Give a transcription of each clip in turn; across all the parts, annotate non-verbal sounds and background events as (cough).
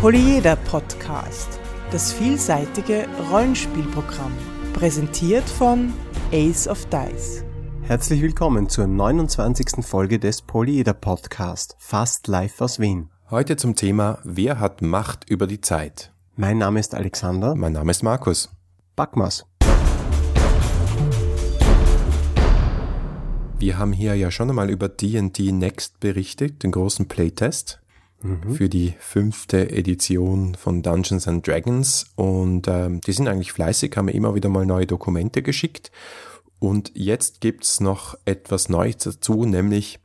Polyeder Podcast, das vielseitige Rollenspielprogramm, präsentiert von Ace of Dice. Herzlich willkommen zur 29. Folge des Polyeder Podcast, fast live aus Wien. Heute zum Thema Wer hat Macht über die Zeit? Mein Name ist Alexander. Mein Name ist Markus. Backmas. Wir haben hier ja schon einmal über D&D Next berichtet, den großen Playtest mhm. für die fünfte Edition von Dungeons and Dragons und ähm, die sind eigentlich fleißig, haben immer wieder mal neue Dokumente geschickt und jetzt gibt's noch etwas Neues dazu, nämlich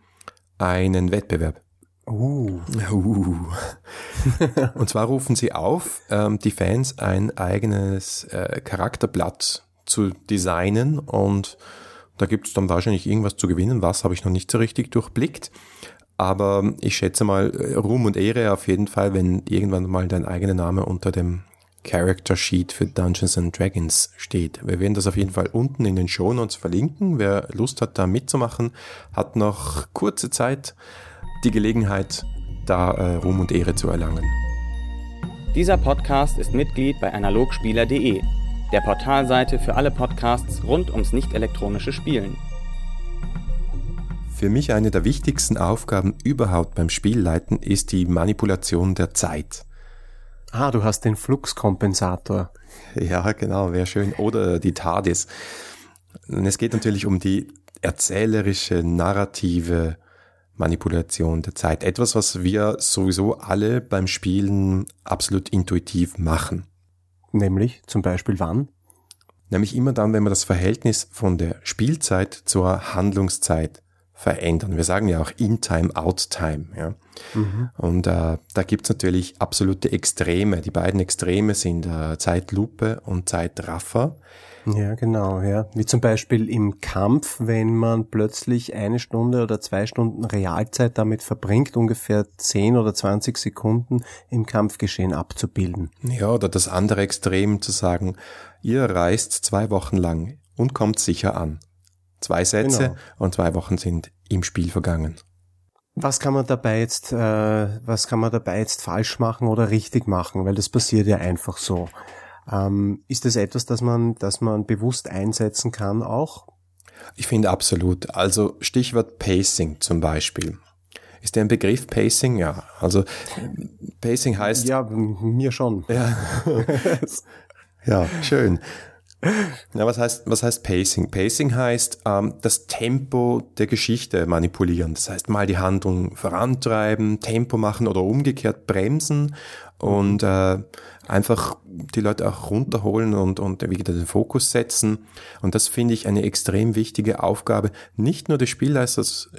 einen Wettbewerb. Uh. uh. (laughs) und zwar rufen sie auf, ähm, die Fans ein eigenes äh, Charakterblatt zu designen und da gibt es dann wahrscheinlich irgendwas zu gewinnen. Was habe ich noch nicht so richtig durchblickt. Aber ich schätze mal, äh, Ruhm und Ehre auf jeden Fall, wenn irgendwann mal dein eigener Name unter dem Character Sheet für Dungeons and Dragons steht. Wir werden das auf jeden Fall unten in den Show Notes verlinken. Wer Lust hat, da mitzumachen, hat noch kurze Zeit die Gelegenheit, da äh, Ruhm und Ehre zu erlangen. Dieser Podcast ist Mitglied bei analogspieler.de der Portalseite für alle Podcasts rund ums nicht-elektronische Spielen. Für mich eine der wichtigsten Aufgaben überhaupt beim Spielleiten ist die Manipulation der Zeit. Ah, du hast den Fluxkompensator. Ja, genau, wäre schön. Oder die TARDIS. Und es geht natürlich um die erzählerische, narrative Manipulation der Zeit. Etwas, was wir sowieso alle beim Spielen absolut intuitiv machen. Nämlich zum Beispiel wann? Nämlich immer dann, wenn wir das Verhältnis von der Spielzeit zur Handlungszeit verändern. Wir sagen ja auch In-Time, Out-Time. Ja. Mhm. Und äh, da gibt's natürlich absolute Extreme. Die beiden Extreme sind äh, Zeitlupe und Zeitraffer. Ja, genau, ja. Wie zum Beispiel im Kampf, wenn man plötzlich eine Stunde oder zwei Stunden Realzeit damit verbringt, ungefähr 10 oder 20 Sekunden im Kampfgeschehen abzubilden. Ja, oder das andere Extrem zu sagen, ihr reist zwei Wochen lang und kommt sicher an. Zwei Sätze genau. und zwei Wochen sind im Spiel vergangen. Was kann man dabei jetzt, äh, was kann man dabei jetzt falsch machen oder richtig machen? Weil das passiert ja einfach so. Ähm, ist das etwas, das man, das man bewusst einsetzen kann auch? Ich finde absolut. Also Stichwort Pacing zum Beispiel. Ist der ein Begriff Pacing? Ja. Also Pacing heißt. Ja, mir schon. Ja, (laughs) ja schön. Ja, was heißt, was heißt Pacing? Pacing heißt ähm, das Tempo der Geschichte manipulieren. Das heißt mal die Handlung vorantreiben, Tempo machen oder umgekehrt bremsen und äh, einfach die Leute auch runterholen und, und wieder den Fokus setzen. Und das finde ich eine extrem wichtige Aufgabe, nicht nur des Spielleiters,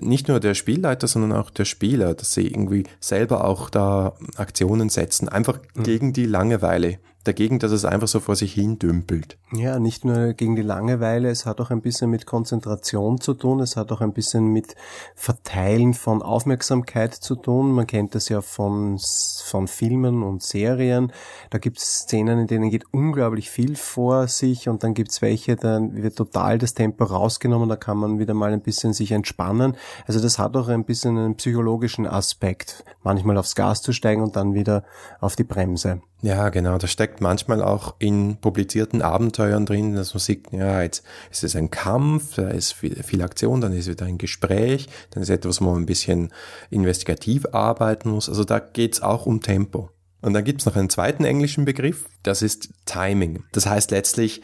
nicht nur der Spielleiter, sondern auch der Spieler, dass sie irgendwie selber auch da Aktionen setzen, einfach mhm. gegen die Langeweile dagegen, dass es einfach so vor sich hin dümpelt. Ja, nicht nur gegen die Langeweile, es hat auch ein bisschen mit Konzentration zu tun, es hat auch ein bisschen mit Verteilen von Aufmerksamkeit zu tun. Man kennt das ja von, von Filmen und Serien. Da gibt es Szenen, in denen geht unglaublich viel vor sich und dann gibt es welche, dann wird total das Tempo rausgenommen, da kann man wieder mal ein bisschen sich entspannen. Also das hat auch ein bisschen einen psychologischen Aspekt, manchmal aufs Gas zu steigen und dann wieder auf die Bremse. Ja, genau. Das steckt manchmal auch in publizierten Abenteuern drin, dass man sieht, ja, jetzt ist es ein Kampf, da ist viel, viel Aktion, dann ist wieder ein Gespräch, dann ist etwas, wo man ein bisschen investigativ arbeiten muss. Also da geht's auch um Tempo. Und dann gibt's noch einen zweiten englischen Begriff, das ist Timing. Das heißt letztlich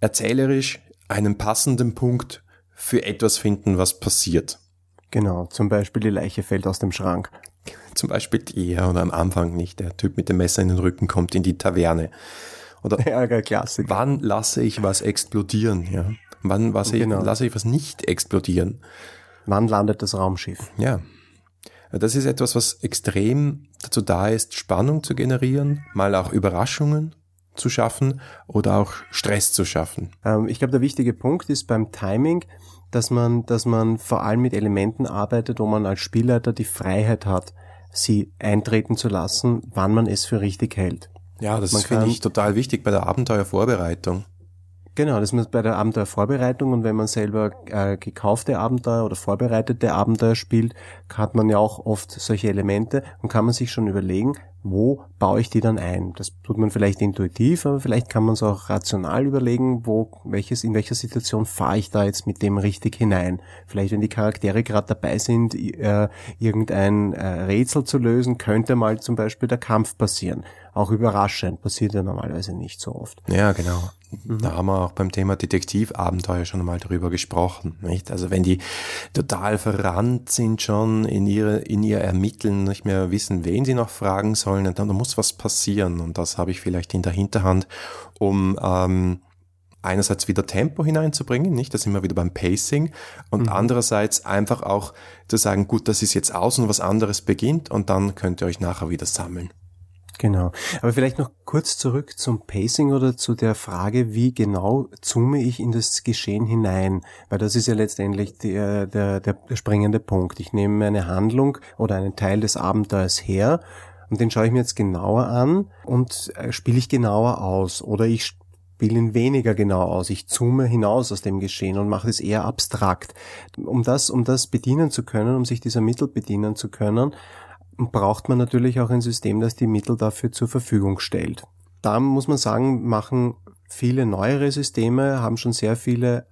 erzählerisch einen passenden Punkt für etwas finden, was passiert. Genau, zum Beispiel die Leiche fällt aus dem Schrank. Zum Beispiel eher oder am Anfang nicht. Der Typ mit dem Messer in den Rücken kommt in die Taverne. Oder (laughs) ja, Klassik. wann lasse ich was explodieren? Ja? Wann was genau. ich, lasse ich was nicht explodieren? Wann landet das Raumschiff? Ja. Das ist etwas, was extrem dazu da ist, Spannung zu generieren, mal auch Überraschungen zu schaffen oder auch Stress zu schaffen. Ähm, ich glaube, der wichtige Punkt ist beim Timing, dass man, dass man vor allem mit Elementen arbeitet, wo man als Spielleiter die Freiheit hat, sie eintreten zu lassen, wann man es für richtig hält. Ja, das finde ich total wichtig bei der Abenteuervorbereitung. Genau, das ist bei der Abenteuervorbereitung und wenn man selber äh, gekaufte Abenteuer oder vorbereitete Abenteuer spielt, hat man ja auch oft solche Elemente und kann man sich schon überlegen, wo baue ich die dann ein? Das tut man vielleicht intuitiv, aber vielleicht kann man es auch rational überlegen, wo, welches, in welcher Situation fahre ich da jetzt mit dem richtig hinein? Vielleicht, wenn die Charaktere gerade dabei sind, äh, irgendein äh, Rätsel zu lösen, könnte mal zum Beispiel der Kampf passieren. Auch überraschend, passiert ja normalerweise nicht so oft. Ja, genau. Mhm. Da haben wir auch beim Thema Detektivabenteuer schon mal darüber gesprochen, nicht? Also wenn die total verrannt sind schon in ihre, in ihr Ermitteln, nicht mehr wissen, wen sie noch fragen sollen, dann, dann muss was passieren. Und das habe ich vielleicht in der Hinterhand, um ähm, einerseits wieder Tempo hineinzubringen, nicht? Da sind wir wieder beim Pacing und mhm. andererseits einfach auch zu sagen, gut, das ist jetzt aus und was anderes beginnt und dann könnt ihr euch nachher wieder sammeln. Genau. Aber vielleicht noch kurz zurück zum Pacing oder zu der Frage, wie genau zoome ich in das Geschehen hinein? Weil das ist ja letztendlich der, der, der springende Punkt. Ich nehme eine Handlung oder einen Teil des Abenteuers her und den schaue ich mir jetzt genauer an und äh, spiele ich genauer aus. Oder ich spiele ihn weniger genau aus. Ich zoome hinaus aus dem Geschehen und mache es eher abstrakt. Um das, um das bedienen zu können, um sich dieser Mittel bedienen zu können, braucht man natürlich auch ein System, das die Mittel dafür zur Verfügung stellt. Da muss man sagen, machen viele neuere Systeme, haben schon sehr viele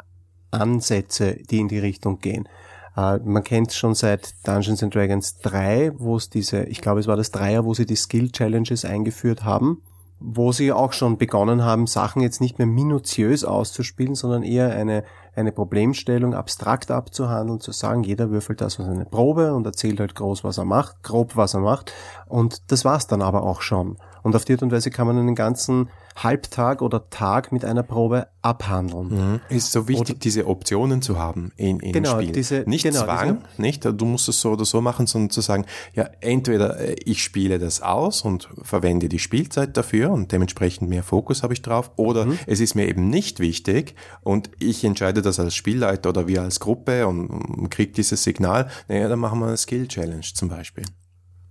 Ansätze, die in die Richtung gehen. Uh, man kennt schon seit Dungeons and Dragons 3, wo es diese, ich glaube es war das Dreier, wo sie die Skill Challenges eingeführt haben, wo sie auch schon begonnen haben, Sachen jetzt nicht mehr minutiös auszuspielen, sondern eher eine eine Problemstellung abstrakt abzuhandeln, zu sagen, jeder würfelt das was eine Probe und erzählt halt groß, was er macht, grob, was er macht. Und das war's dann aber auch schon. Und auf die Art und Weise kann man einen ganzen Halbtag oder Tag mit einer Probe abhandeln. Mhm. Ist so wichtig, oder, diese Optionen zu haben in, in genau, Spiel. Diese, nicht genau, Zwang, diese, nicht? Du musst es so oder so machen, sondern zu sagen, ja, entweder äh, ich spiele das aus und verwende die Spielzeit dafür und dementsprechend mehr Fokus habe ich drauf, oder mhm. es ist mir eben nicht wichtig und ich entscheide das als Spielleiter oder wir als Gruppe und, und kriege dieses Signal, naja, dann machen wir eine Skill Challenge zum Beispiel.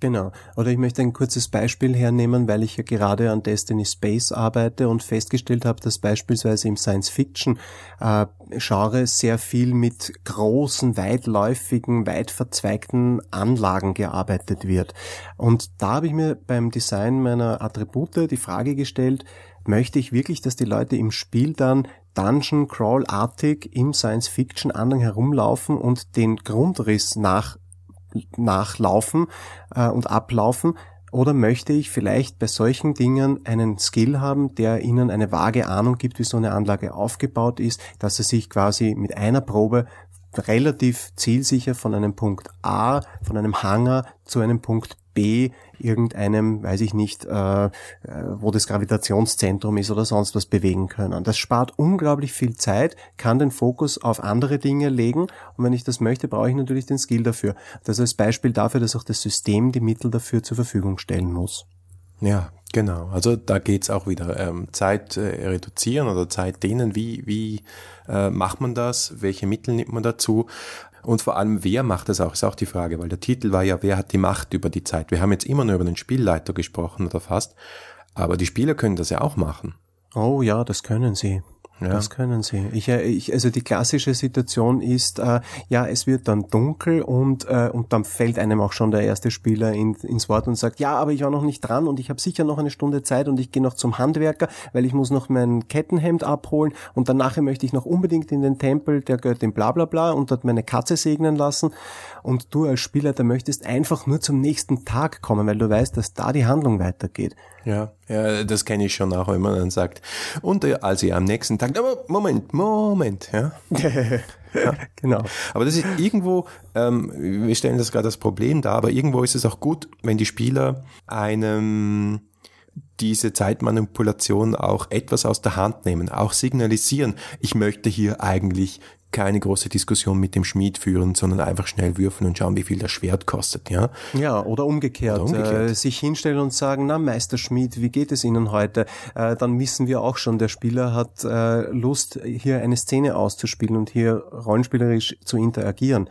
Genau. Oder ich möchte ein kurzes Beispiel hernehmen, weil ich ja gerade an Destiny Space arbeite und festgestellt habe, dass beispielsweise im Science-Fiction-Genre äh, sehr viel mit großen, weitläufigen, weit verzweigten Anlagen gearbeitet wird. Und da habe ich mir beim Design meiner Attribute die Frage gestellt, möchte ich wirklich, dass die Leute im Spiel dann Dungeon Crawl-artig im Science-Fiction-Anhang herumlaufen und den Grundriss nach nachlaufen äh, und ablaufen? Oder möchte ich vielleicht bei solchen Dingen einen Skill haben, der Ihnen eine vage Ahnung gibt, wie so eine Anlage aufgebaut ist, dass Sie sich quasi mit einer Probe relativ zielsicher von einem Punkt A, von einem Hanger zu einem Punkt B irgendeinem, weiß ich nicht, äh, äh, wo das Gravitationszentrum ist oder sonst was bewegen können. Das spart unglaublich viel Zeit, kann den Fokus auf andere Dinge legen und wenn ich das möchte, brauche ich natürlich den Skill dafür. Das als Beispiel dafür, dass auch das System die Mittel dafür zur Verfügung stellen muss. Ja, genau. Also da geht's auch wieder. Ähm, Zeit äh, reduzieren oder Zeit dehnen. Wie, wie äh, macht man das? Welche Mittel nimmt man dazu? Und vor allem, wer macht das auch, ist auch die Frage, weil der Titel war ja, wer hat die Macht über die Zeit? Wir haben jetzt immer nur über den Spielleiter gesprochen oder fast, aber die Spieler können das ja auch machen. Oh ja, das können sie. Ja. Das können sie. Ich, äh, ich, also die klassische Situation ist, äh, ja, es wird dann dunkel und, äh, und dann fällt einem auch schon der erste Spieler in, ins Wort und sagt, ja, aber ich war noch nicht dran und ich habe sicher noch eine Stunde Zeit und ich gehe noch zum Handwerker, weil ich muss noch mein Kettenhemd abholen und danach möchte ich noch unbedingt in den Tempel der Göttin bla bla bla und dort meine Katze segnen lassen. Und du als Spieler, der möchtest einfach nur zum nächsten Tag kommen, weil du weißt, dass da die Handlung weitergeht. Ja, ja das kenne ich schon auch, wenn man dann sagt, und äh, als ihr am nächsten Tag, aber Moment, Moment, ja. (laughs) ja. genau. Aber das ist irgendwo, ähm, wir stellen das gerade als Problem dar, aber irgendwo ist es auch gut, wenn die Spieler einem diese Zeitmanipulation auch etwas aus der Hand nehmen, auch signalisieren, ich möchte hier eigentlich keine große Diskussion mit dem Schmied führen, sondern einfach schnell würfeln und schauen, wie viel das Schwert kostet, ja. Ja, oder umgekehrt, oder umgekehrt. Äh, sich hinstellen und sagen, na Meister Schmied, wie geht es Ihnen heute? Äh, dann wissen wir auch schon, der Spieler hat äh, Lust, hier eine Szene auszuspielen und hier rollenspielerisch zu interagieren.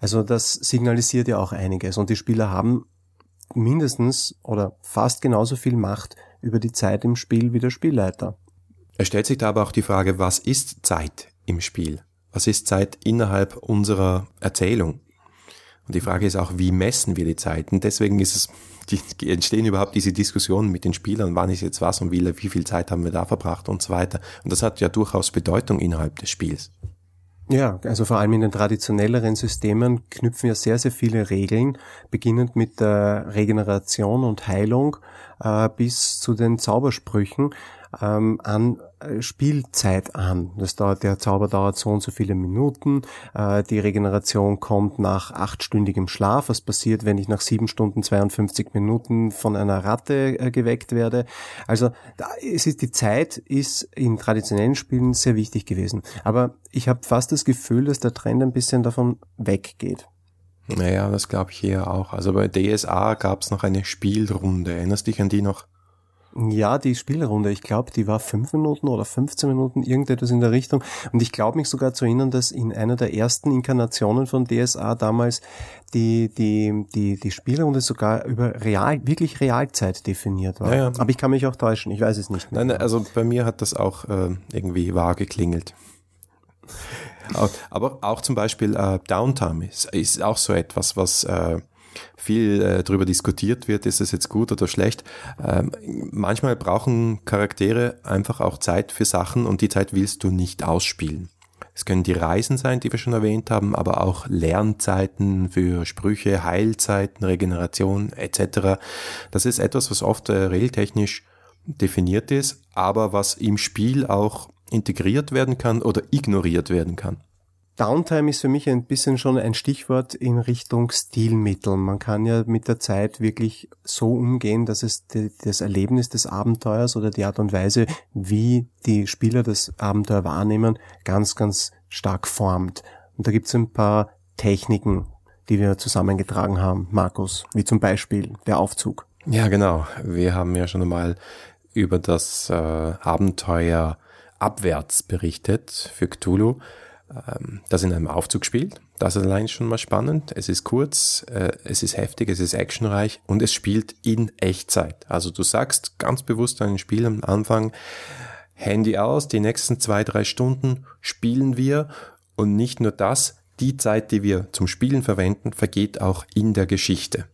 Also das signalisiert ja auch einiges und die Spieler haben mindestens oder fast genauso viel Macht über die Zeit im Spiel wie der Spielleiter. Es stellt sich da aber auch die Frage, was ist Zeit im Spiel? Was ist Zeit innerhalb unserer Erzählung? Und die Frage ist auch, wie messen wir die Zeit? Und deswegen ist es entstehen überhaupt diese Diskussionen mit den Spielern, wann ist jetzt was und wie, wie viel Zeit haben wir da verbracht und so weiter. Und das hat ja durchaus Bedeutung innerhalb des Spiels. Ja, also vor allem in den traditionelleren Systemen knüpfen ja sehr, sehr viele Regeln, beginnend mit der Regeneration und Heilung äh, bis zu den Zaubersprüchen ähm, an äh, Spielzeit an. Das dauert, der Zauber dauert so und so viele Minuten. Äh, die Regeneration kommt nach achtstündigem Schlaf. Was passiert, wenn ich nach sieben Stunden 52 Minuten von einer Ratte äh, geweckt werde? Also da, es ist die Zeit ist in traditionellen Spielen sehr wichtig gewesen. Aber ich habe fast das Gefühl, dass der Trend ein bisschen davon weggeht. Naja, das glaube ich eher auch. Also bei DSA gab es noch eine Spielrunde. Erinnerst dich an die noch? Ja, die Spielrunde, ich glaube, die war fünf Minuten oder 15 Minuten, irgendetwas in der Richtung. Und ich glaube mich sogar zu erinnern, dass in einer der ersten Inkarnationen von DSA damals die, die, die, die Spielrunde sogar über real, wirklich Realzeit definiert war. Ja, ja. Aber ich kann mich auch täuschen, ich weiß es nicht mehr. Nein, also bei mir hat das auch äh, irgendwie wahr geklingelt. (laughs) Aber auch zum Beispiel äh, Downtime ist, ist auch so etwas, was äh, viel äh, darüber diskutiert wird, ist es jetzt gut oder schlecht. Ähm, manchmal brauchen Charaktere einfach auch Zeit für Sachen und die Zeit willst du nicht ausspielen. Es können die Reisen sein, die wir schon erwähnt haben, aber auch Lernzeiten für Sprüche, Heilzeiten, Regeneration etc. Das ist etwas, was oft äh, regeltechnisch definiert ist, aber was im Spiel auch integriert werden kann oder ignoriert werden kann. Downtime ist für mich ein bisschen schon ein Stichwort in Richtung Stilmittel. Man kann ja mit der Zeit wirklich so umgehen, dass es das Erlebnis des Abenteuers oder die Art und Weise, wie die Spieler das Abenteuer wahrnehmen, ganz, ganz stark formt. Und da gibt es ein paar Techniken, die wir zusammengetragen haben, Markus, wie zum Beispiel der Aufzug. Ja, genau. Wir haben ja schon einmal über das äh, Abenteuer abwärts berichtet für Cthulhu. Ähm, das in einem Aufzug spielt. Das ist allein schon mal spannend. Es ist kurz, äh, es ist heftig, es ist actionreich und es spielt in Echtzeit. Also du sagst ganz bewusst deinem Spiel am Anfang, Handy aus, die nächsten zwei, drei Stunden spielen wir und nicht nur das, die Zeit, die wir zum Spielen verwenden, vergeht auch in der Geschichte.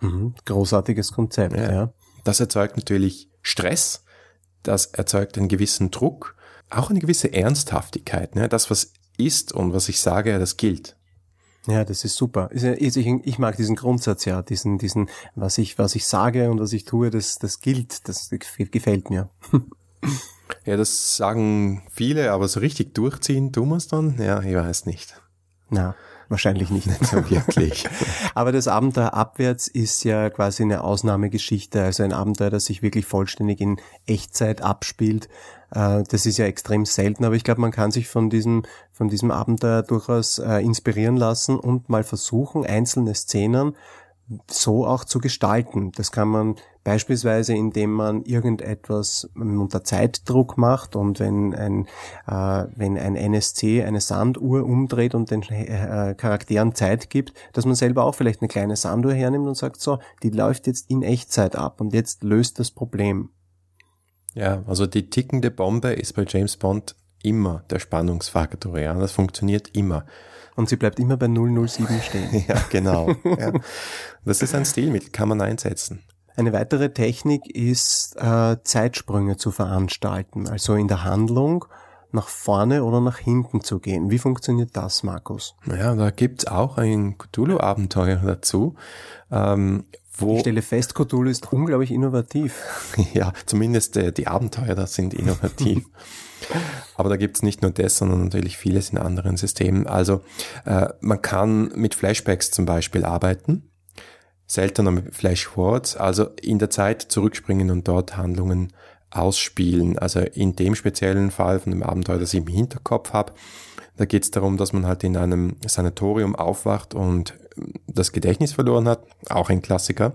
Mhm, großartiges Konzept, ja. ja. Das erzeugt natürlich Stress, das erzeugt einen gewissen Druck, auch eine gewisse Ernsthaftigkeit. Ne? Das, was ist und was ich sage, das gilt. Ja, das ist super. Ich, mag diesen Grundsatz ja, diesen, diesen, was ich, was ich sage und was ich tue, das, das gilt, das gefällt mir. (laughs) Ja, das sagen viele, aber so richtig durchziehen tun wir es dann? Ja, ich weiß nicht. Na, wahrscheinlich nicht. (laughs) nicht so wirklich. (laughs) aber das Abenteuer abwärts ist ja quasi eine Ausnahmegeschichte, also ein Abenteuer, das sich wirklich vollständig in Echtzeit abspielt, äh, das ist ja extrem selten, aber ich glaube, man kann sich von diesem, von diesem Abenteuer durchaus äh, inspirieren lassen und mal versuchen, einzelne Szenen so auch zu gestalten. Das kann man beispielsweise, indem man irgendetwas unter Zeitdruck macht und wenn ein, äh, wenn ein NSC eine Sanduhr umdreht und den äh, Charakteren Zeit gibt, dass man selber auch vielleicht eine kleine Sanduhr hernimmt und sagt, so, die läuft jetzt in Echtzeit ab und jetzt löst das Problem. Ja, also die tickende Bombe ist bei James Bond immer der Spannungsfaktor. Ja, das funktioniert immer. Und sie bleibt immer bei 007 stehen. (laughs) ja, genau. ja. Das ist ein Stilmittel, kann man einsetzen. Eine weitere Technik ist, äh, Zeitsprünge zu veranstalten, also in der Handlung nach vorne oder nach hinten zu gehen. Wie funktioniert das, Markus? Naja, da gibt's auch ein Cthulhu-Abenteuer dazu. Ähm, wo ich stelle fest, Cthulhu ist unglaublich innovativ. (laughs) ja, zumindest äh, die Abenteuer da sind innovativ. (laughs) Aber da gibt's nicht nur das, sondern natürlich vieles in anderen Systemen. Also äh, man kann mit Flashbacks zum Beispiel arbeiten, seltener mit Flashforwards, also in der Zeit zurückspringen und dort Handlungen ausspielen. Also in dem speziellen Fall von dem Abenteuer, das ich im Hinterkopf habe, da geht es darum, dass man halt in einem Sanatorium aufwacht und das Gedächtnis verloren hat, auch ein Klassiker.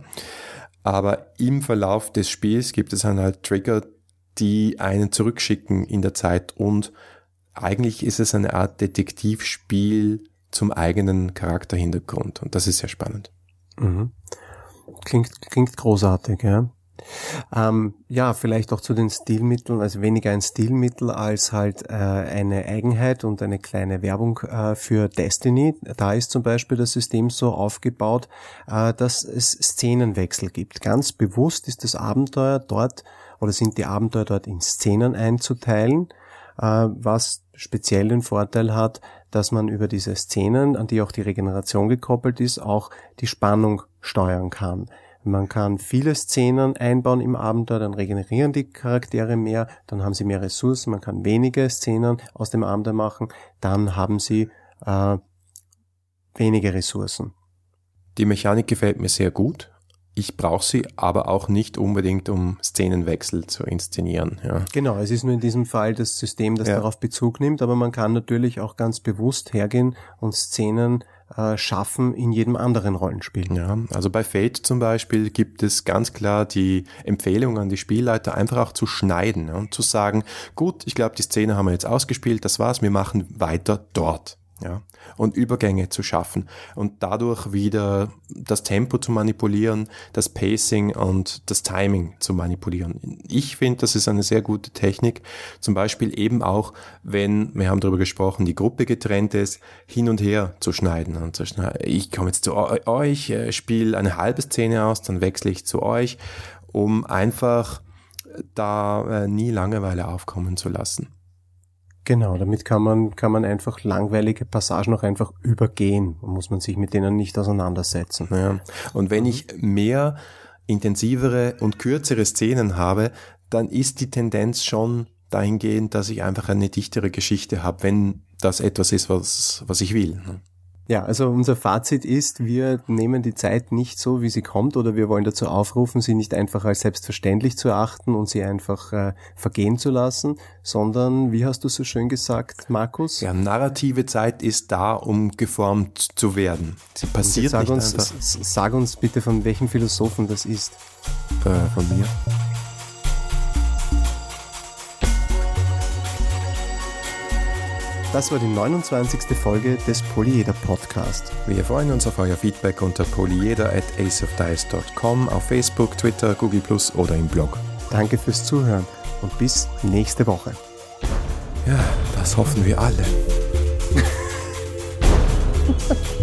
Aber im Verlauf des Spiels gibt es dann halt Trigger, die einen zurückschicken in der Zeit und eigentlich ist es eine Art Detektivspiel zum eigenen Charakterhintergrund und das ist sehr spannend. Mhm. Klingt, klingt großartig, ja. Ähm, ja, vielleicht auch zu den Stilmitteln, also weniger ein Stilmittel als halt äh, eine Eigenheit und eine kleine Werbung äh, für Destiny. Da ist zum Beispiel das System so aufgebaut, äh, dass es Szenenwechsel gibt. Ganz bewusst ist das Abenteuer dort oder sind die Abenteuer dort in Szenen einzuteilen, äh, was speziell den Vorteil hat, dass man über diese Szenen, an die auch die Regeneration gekoppelt ist, auch die Spannung steuern kann. Man kann viele Szenen einbauen im Abenteuer, dann regenerieren die Charaktere mehr, dann haben sie mehr Ressourcen, man kann wenige Szenen aus dem Abenteuer machen, dann haben sie äh, wenige Ressourcen. Die Mechanik gefällt mir sehr gut. Ich brauche sie aber auch nicht unbedingt, um Szenenwechsel zu inszenieren. Ja. Genau, es ist nur in diesem Fall das System, das ja. darauf Bezug nimmt, aber man kann natürlich auch ganz bewusst hergehen und Szenen äh, schaffen in jedem anderen Rollenspiel. Ja, also bei Fate zum Beispiel gibt es ganz klar die Empfehlung an die Spielleiter, einfach auch zu schneiden und zu sagen, gut, ich glaube, die Szene haben wir jetzt ausgespielt, das war's, wir machen weiter dort ja, und Übergänge zu schaffen und dadurch wieder das Tempo zu manipulieren, das Pacing und das Timing zu manipulieren. Ich finde, das ist eine sehr gute Technik. Zum Beispiel eben auch, wenn, wir haben darüber gesprochen, die Gruppe getrennt ist, hin und her zu schneiden. Und zu schneiden. Ich komme jetzt zu euch, äh, spiele eine halbe Szene aus, dann wechsle ich zu euch, um einfach da äh, nie Langeweile aufkommen zu lassen. Genau, damit kann man, kann man einfach langweilige Passagen auch einfach übergehen. Da muss man sich mit denen nicht auseinandersetzen. Ja. Und wenn ich mehr intensivere und kürzere Szenen habe, dann ist die Tendenz schon dahingehend, dass ich einfach eine dichtere Geschichte habe, wenn das etwas ist, was, was ich will. Ja, also unser Fazit ist, wir nehmen die Zeit nicht so, wie sie kommt, oder wir wollen dazu aufrufen, sie nicht einfach als selbstverständlich zu achten und sie einfach äh, vergehen zu lassen, sondern, wie hast du so schön gesagt, Markus? Ja, narrative Zeit ist da, um geformt zu werden. Sie passiert sag nicht uns, einfach. Sag uns bitte, von welchem Philosophen das ist. Äh, von mir. Das war die 29. Folge des Polyeder Podcast. Wir freuen uns auf euer Feedback unter polyeder at aceofdice.com auf Facebook, Twitter, Google Plus oder im Blog. Danke fürs Zuhören und bis nächste Woche. Ja, das hoffen wir alle. (laughs)